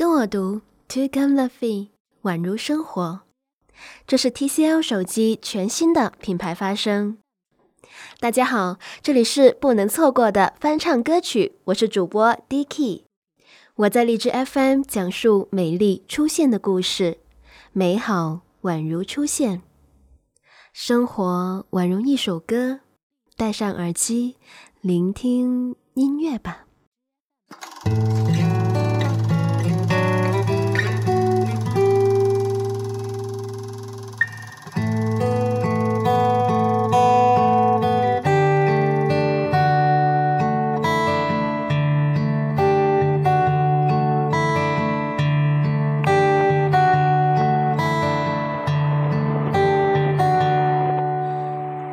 跟我读 To Come the Fee，宛如生活。这是 TCL 手机全新的品牌发声。大家好，这里是不能错过的翻唱歌曲，我是主播 Dicky。我在荔枝 FM 讲述美丽出现的故事，美好宛如出现，生活宛如一首歌。戴上耳机，聆听音乐吧。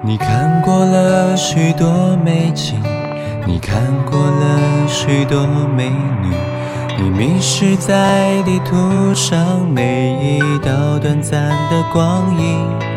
你看过了许多美景，你看过了许多美女，你迷失在地图上每一道短暂的光影。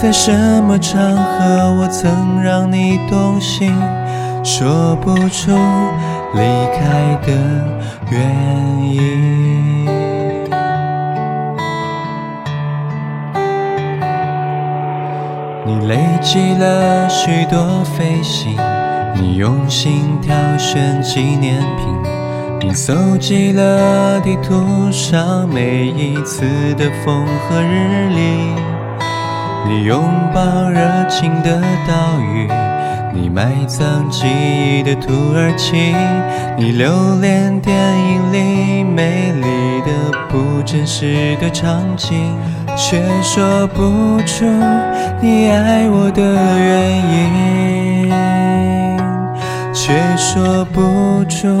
在什么场合我曾让你动心，说不出离开的原因。你累积了许多飞行，你用心挑选纪念品，你搜集了地图上每一次的风和日丽，你拥抱热情的岛屿，你埋葬记忆的土耳其，你留恋电影里美丽的不真实的场景。却说不出你爱我的原因，却说不出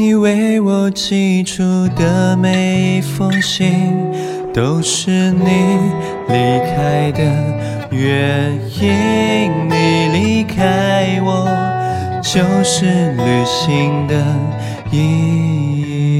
你为我寄出的每一封信，都是你离开的原因。你离开我，就是旅行的意义。